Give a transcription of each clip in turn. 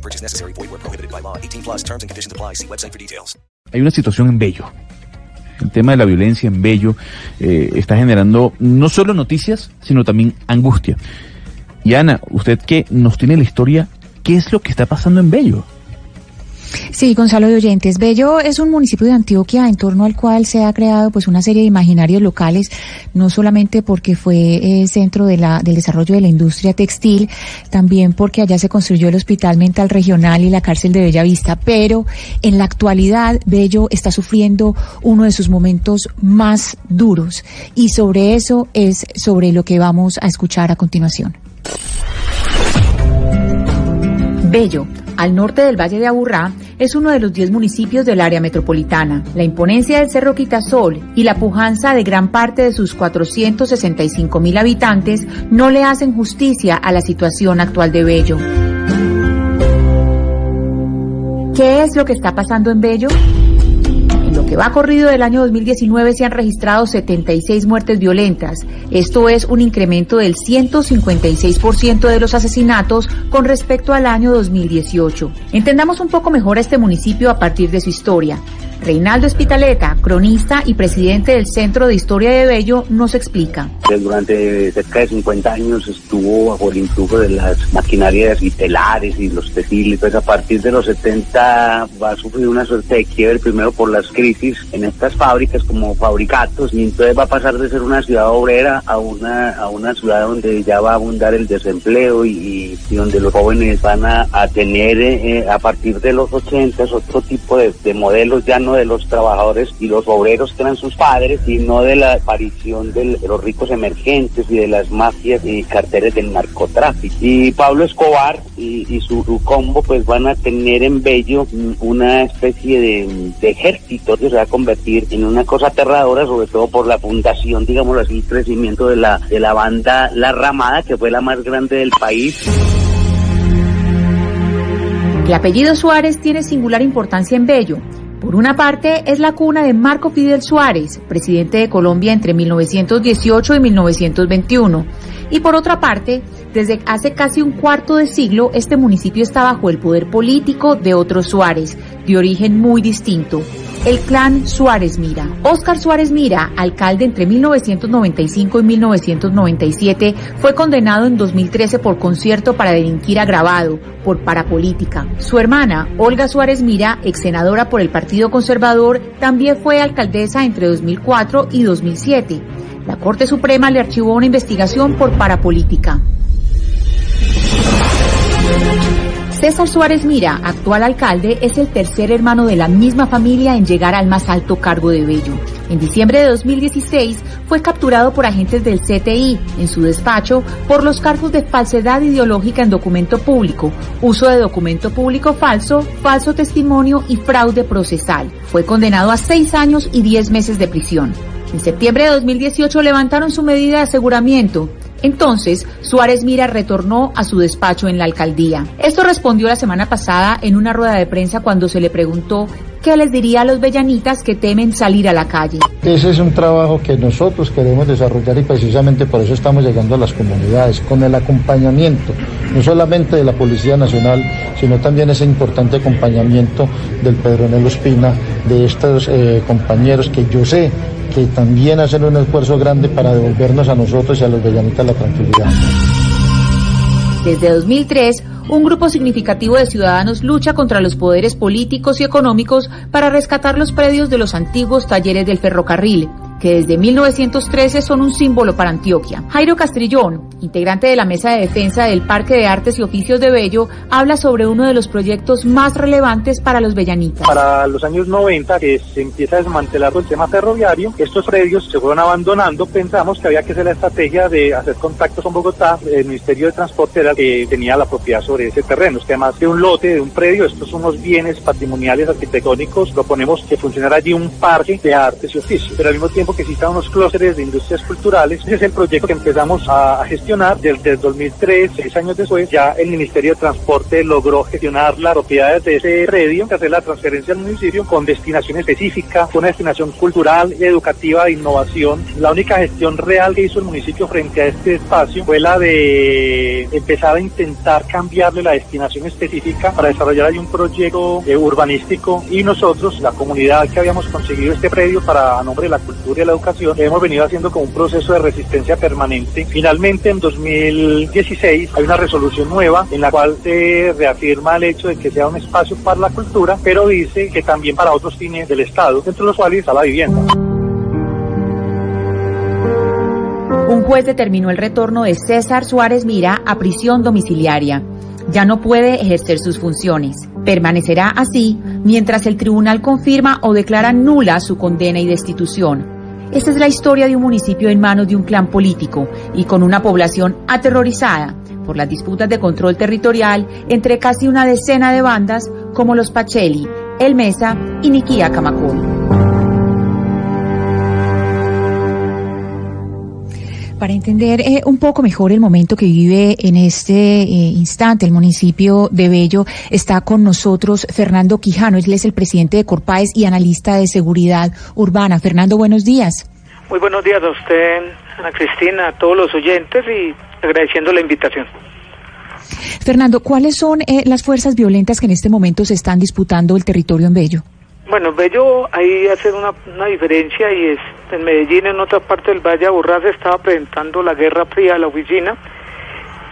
No purchase necessary. Void where prohibited by law. 18 plus terms and conditions apply. See website for details. Hay una situación en Bello. El tema de la violencia en Bello eh, está generando no solo noticias, sino también angustia. Y Ana, usted que nos tiene la historia, ¿qué es lo que está pasando en Bello? Sí, Gonzalo de Oyentes. Bello es un municipio de Antioquia en torno al cual se ha creado pues una serie de imaginarios locales, no solamente porque fue eh, centro de la, del desarrollo de la industria textil, también porque allá se construyó el Hospital Mental Regional y la cárcel de Bellavista, pero en la actualidad Bello está sufriendo uno de sus momentos más duros y sobre eso es sobre lo que vamos a escuchar a continuación. Bello, al norte del Valle de Aburrá, es uno de los 10 municipios del área metropolitana. La imponencia del Cerro Quitasol y la pujanza de gran parte de sus 465 mil habitantes no le hacen justicia a la situación actual de Bello. ¿Qué es lo que está pasando en Bello? Lo que va corrido del año 2019 se han registrado 76 muertes violentas. Esto es un incremento del 156% de los asesinatos con respecto al año 2018. Entendamos un poco mejor a este municipio a partir de su historia. Reinaldo Espitaleta, cronista y presidente del Centro de Historia de Bello, nos explica. Durante cerca de 50 años estuvo bajo el influjo de las maquinarias y telares y los textiles. Pues a partir de los 70 va a sufrir una suerte de quiebre, primero por las crisis en estas fábricas como fabricatos, y entonces va a pasar de ser una ciudad obrera a una, a una ciudad donde ya va a abundar el desempleo y, donde los jóvenes van a, tener eh, a partir de los 80 otro tipo de modelos ya no de los trabajadores y los obreros que eran sus padres, sino de la aparición de los ricos emergentes y de las mafias y carteles del narcotráfico. Y Pablo Escobar y, y su, su combo pues van a tener en Bello una especie de, ejército que se va a convertir en una cosa aterradora, sobre todo por la fundación, digamos así, crecimiento de la, de la banda La Ramada, que fue la más grande del país. El apellido Suárez tiene singular importancia en Bello. Por una parte, es la cuna de Marco Fidel Suárez, presidente de Colombia entre 1918 y 1921. Y por otra parte, desde hace casi un cuarto de siglo, este municipio está bajo el poder político de otro Suárez, de origen muy distinto, el clan Suárez Mira. Óscar Suárez Mira, alcalde entre 1995 y 1997, fue condenado en 2013 por concierto para delinquir agravado, por parapolítica. Su hermana, Olga Suárez Mira, ex senadora por el Partido Conservador, también fue alcaldesa entre 2004 y 2007. La Corte Suprema le archivó una investigación por parapolítica. César Suárez Mira, actual alcalde, es el tercer hermano de la misma familia en llegar al más alto cargo de Bello. En diciembre de 2016 fue capturado por agentes del CTI en su despacho por los cargos de falsedad ideológica en documento público, uso de documento público falso, falso testimonio y fraude procesal. Fue condenado a seis años y diez meses de prisión. En septiembre de 2018 levantaron su medida de aseguramiento. Entonces, Suárez Mira retornó a su despacho en la alcaldía. Esto respondió la semana pasada en una rueda de prensa cuando se le preguntó qué les diría a los bellanitas que temen salir a la calle. Ese es un trabajo que nosotros queremos desarrollar y precisamente por eso estamos llegando a las comunidades, con el acompañamiento, no solamente de la Policía Nacional, sino también ese importante acompañamiento del Pedronel Ospina, de estos eh, compañeros que yo sé que también hacen un esfuerzo grande para devolvernos a nosotros y a los bellanitas la tranquilidad. Desde 2003, un grupo significativo de ciudadanos lucha contra los poderes políticos y económicos para rescatar los predios de los antiguos talleres del ferrocarril. Que desde 1913 son un símbolo para Antioquia. Jairo Castrillón, integrante de la Mesa de Defensa del Parque de Artes y Oficios de Bello, habla sobre uno de los proyectos más relevantes para los bellanitas. Para los años 90, que se empieza a desmantelar el tema ferroviario, estos predios se fueron abandonando. Pensamos que había que hacer la estrategia de hacer contactos con Bogotá. El Ministerio de Transporte era el que tenía la propiedad sobre ese terreno. Es que además de un lote, de un predio, estos son unos bienes patrimoniales arquitectónicos. Proponemos que funcionara allí un parque de artes y oficios, pero al mismo tiempo que existan unos clústeres de industrias culturales. Ese es el proyecto que empezamos a, gestionar desde el 2003, seis años después. Ya el Ministerio de Transporte logró gestionar las propiedades de ese predio, hacer la transferencia al municipio con destinación específica, con una destinación cultural, educativa, de innovación. La única gestión real que hizo el municipio frente a este espacio fue la de empezar a intentar cambiarle la destinación específica para desarrollar ahí un proyecto eh, urbanístico y nosotros, la comunidad que habíamos conseguido este predio para a nombre de la cultura y la educación, hemos venido haciendo como un proceso de resistencia permanente. Finalmente, en 2016 hay una resolución nueva en la cual se reafirma el hecho de que sea un espacio para la cultura, pero dice que también para otros fines del Estado, entre los cuales está la vivienda. Un juez determinó el retorno de César Suárez Mira a prisión domiciliaria. Ya no puede ejercer sus funciones. Permanecerá así mientras el tribunal confirma o declara nula su condena y destitución. Esta es la historia de un municipio en manos de un clan político y con una población aterrorizada por las disputas de control territorial entre casi una decena de bandas como los Pacheli, El Mesa y Niquía Camacol. Para entender eh, un poco mejor el momento que vive en este eh, instante el municipio de Bello, está con nosotros Fernando Quijano. Él es el presidente de Corpaes y analista de seguridad urbana. Fernando, buenos días. Muy buenos días a usted, Ana Cristina, a todos los oyentes y agradeciendo la invitación. Fernando, ¿cuáles son eh, las fuerzas violentas que en este momento se están disputando el territorio en Bello? Bueno, Bello, ahí hacer una, una diferencia y es en Medellín, en otra parte del Valle Aburrá, se estaba presentando la Guerra Fría de la oficina,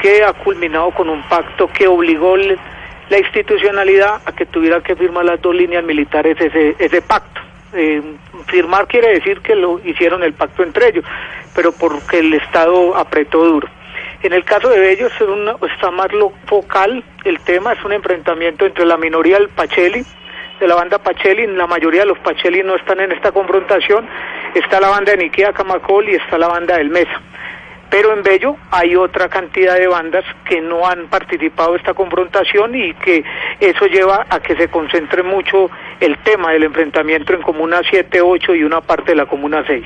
que ha culminado con un pacto que obligó la institucionalidad a que tuviera que firmar las dos líneas militares ese, ese pacto. Eh, firmar quiere decir que lo hicieron el pacto entre ellos, pero porque el Estado apretó duro. En el caso de Bello está más lo focal, el tema es un enfrentamiento entre la minoría del Pacheli, de la banda Pacheli, la mayoría de los Pacheli no están en esta confrontación, está la banda de Niquia Camacol y está la banda del Mesa. Pero en Bello hay otra cantidad de bandas que no han participado en esta confrontación y que eso lleva a que se concentre mucho el tema del enfrentamiento en Comuna 7, 8 y una parte de la Comuna 6.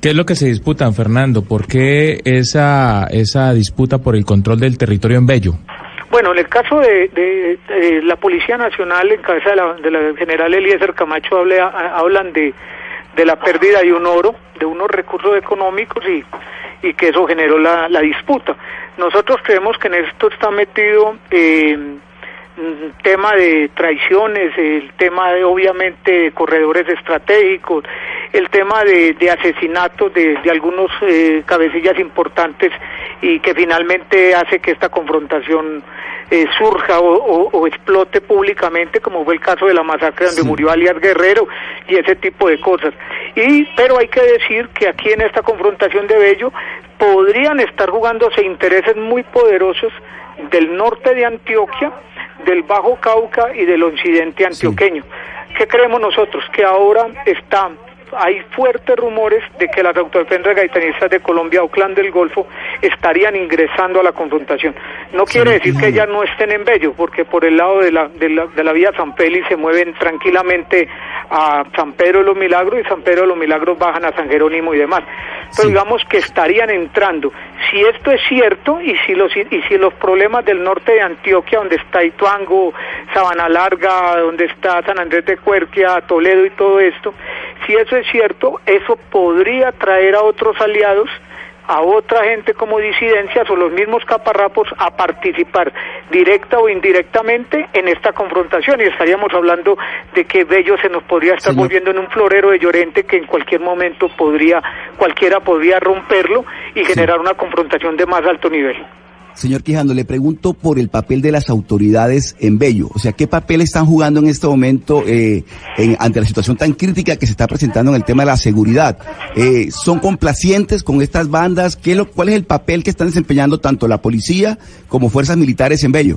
¿Qué es lo que se disputan, Fernando? ¿Por qué esa, esa disputa por el control del territorio en Bello? Bueno, en el caso de, la Policía Nacional, en cabeza de la, de la general Eliezer Camacho, hablan de, de la pérdida de un oro, de unos recursos económicos y, y que eso generó la, la disputa. Nosotros creemos que en esto está metido eh, tema de traiciones, el tema de obviamente corredores estratégicos, el tema de, de asesinatos de, de algunos eh, cabecillas importantes y que finalmente hace que esta confrontación eh, surja o, explote públicamente, como fue el caso de la masacre donde murió alias Guerrero y ese tipo de cosas. Y, pero hay que decir que aquí en esta confrontación de Bello podrían estar jugándose intereses muy poderosos del norte de Antioquia, del Bajo Cauca y del occidente antioqueño. ¿Qué creemos nosotros? Que ahora está hay fuertes rumores de que las autodefensas gaitanistas de Colombia o Clan del Golfo estarían ingresando a la confrontación. No quiere decir que ellas no estén en Bello, porque por el lado de la, de la, de la vía San Peli se mueven tranquilamente a San Pedro de los Milagros y San Pedro de los Milagros bajan a San Jerónimo y demás. Pero digamos que estarían entrando. Si esto es cierto y si los y si los problemas del norte de Antioquia, donde está Ituango, Sabana Larga, donde está San Andrés de Cuerquia, Toledo y todo esto, si eso es cierto, eso podría traer a otros aliados a otra gente como disidencias o los mismos caparrapos a participar directa o indirectamente en esta confrontación. Y estaríamos hablando de que Bello se nos podría estar volviendo en un florero de Llorente que en cualquier momento podría cualquiera podría romperlo y generar una confrontación de más alto nivel. Señor Quijano, le pregunto por el papel de las autoridades en Bello. O sea, ¿qué papel están jugando en este momento eh, en, ante la situación tan crítica que se está presentando en el tema de la seguridad? Eh, ¿Son complacientes con estas bandas? ¿Qué lo, ¿Cuál es el papel que están desempeñando tanto la policía como fuerzas militares en Bello?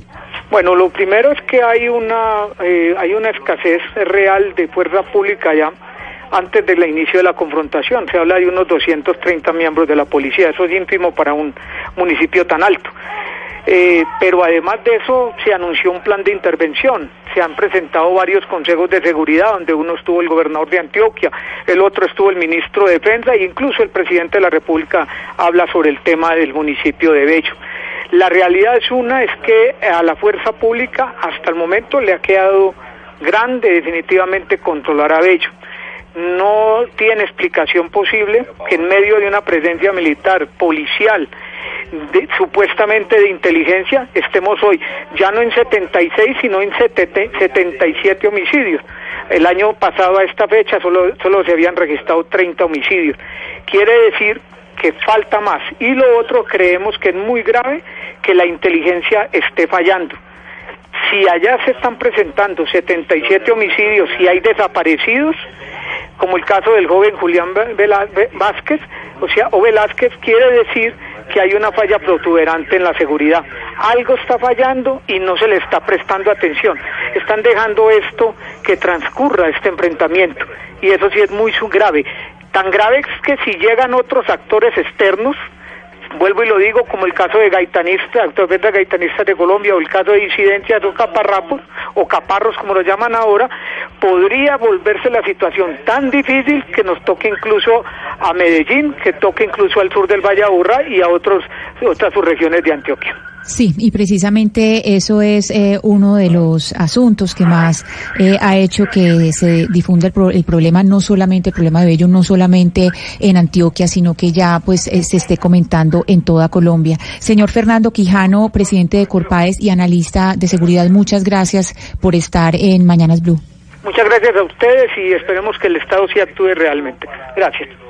Bueno, lo primero es que hay una, eh, hay una escasez real de fuerza pública ya antes del inicio de la confrontación. Se habla de unos 230 miembros de la policía, eso es ínfimo para un municipio tan alto. Eh, pero además de eso se anunció un plan de intervención, se han presentado varios consejos de seguridad, donde uno estuvo el gobernador de Antioquia, el otro estuvo el ministro de Defensa e incluso el presidente de la República habla sobre el tema del municipio de Bello. La realidad es una, es que a la fuerza pública hasta el momento le ha quedado grande definitivamente controlar a Bello no tiene explicación posible que en medio de una presencia militar, policial, supuestamente de inteligencia, estemos hoy ya no en 76, sino en 77 homicidios. El año pasado a esta fecha solo, solo se habían registrado 30 homicidios. Quiere decir que falta más. Y lo otro, creemos que es muy grave que la inteligencia esté fallando. Si allá se están presentando 77 homicidios y hay desaparecidos, como el caso del joven Julián Vázquez, o sea, o Velázquez quiere decir que hay una falla protuberante en la seguridad. Algo está fallando y no se le está prestando atención. Están dejando esto que transcurra este enfrentamiento y eso sí es muy grave. Tan grave es que si llegan otros actores externos, vuelvo y lo digo, como el caso de gaitanistas, actualmente gaitanistas de Colombia, o el caso de incidencias de caparrapos, o caparros como lo llaman ahora, podría volverse la situación tan difícil que nos toque incluso a Medellín, que toque incluso al sur del Valle Aburrá y a otros, otras subregiones de Antioquia. Sí, y precisamente eso es eh, uno de los asuntos que más eh, ha hecho que se difunda el, problema, no solamente el problema de Bello, no solamente en Antioquia, sino que ya pues eh, se esté comentando en toda Colombia. Señor Fernando Quijano, presidente de Corpades y analista de seguridad, muchas gracias por estar en Mañanas Blue. Muchas gracias a ustedes y esperemos que el Estado sí actúe realmente. Gracias.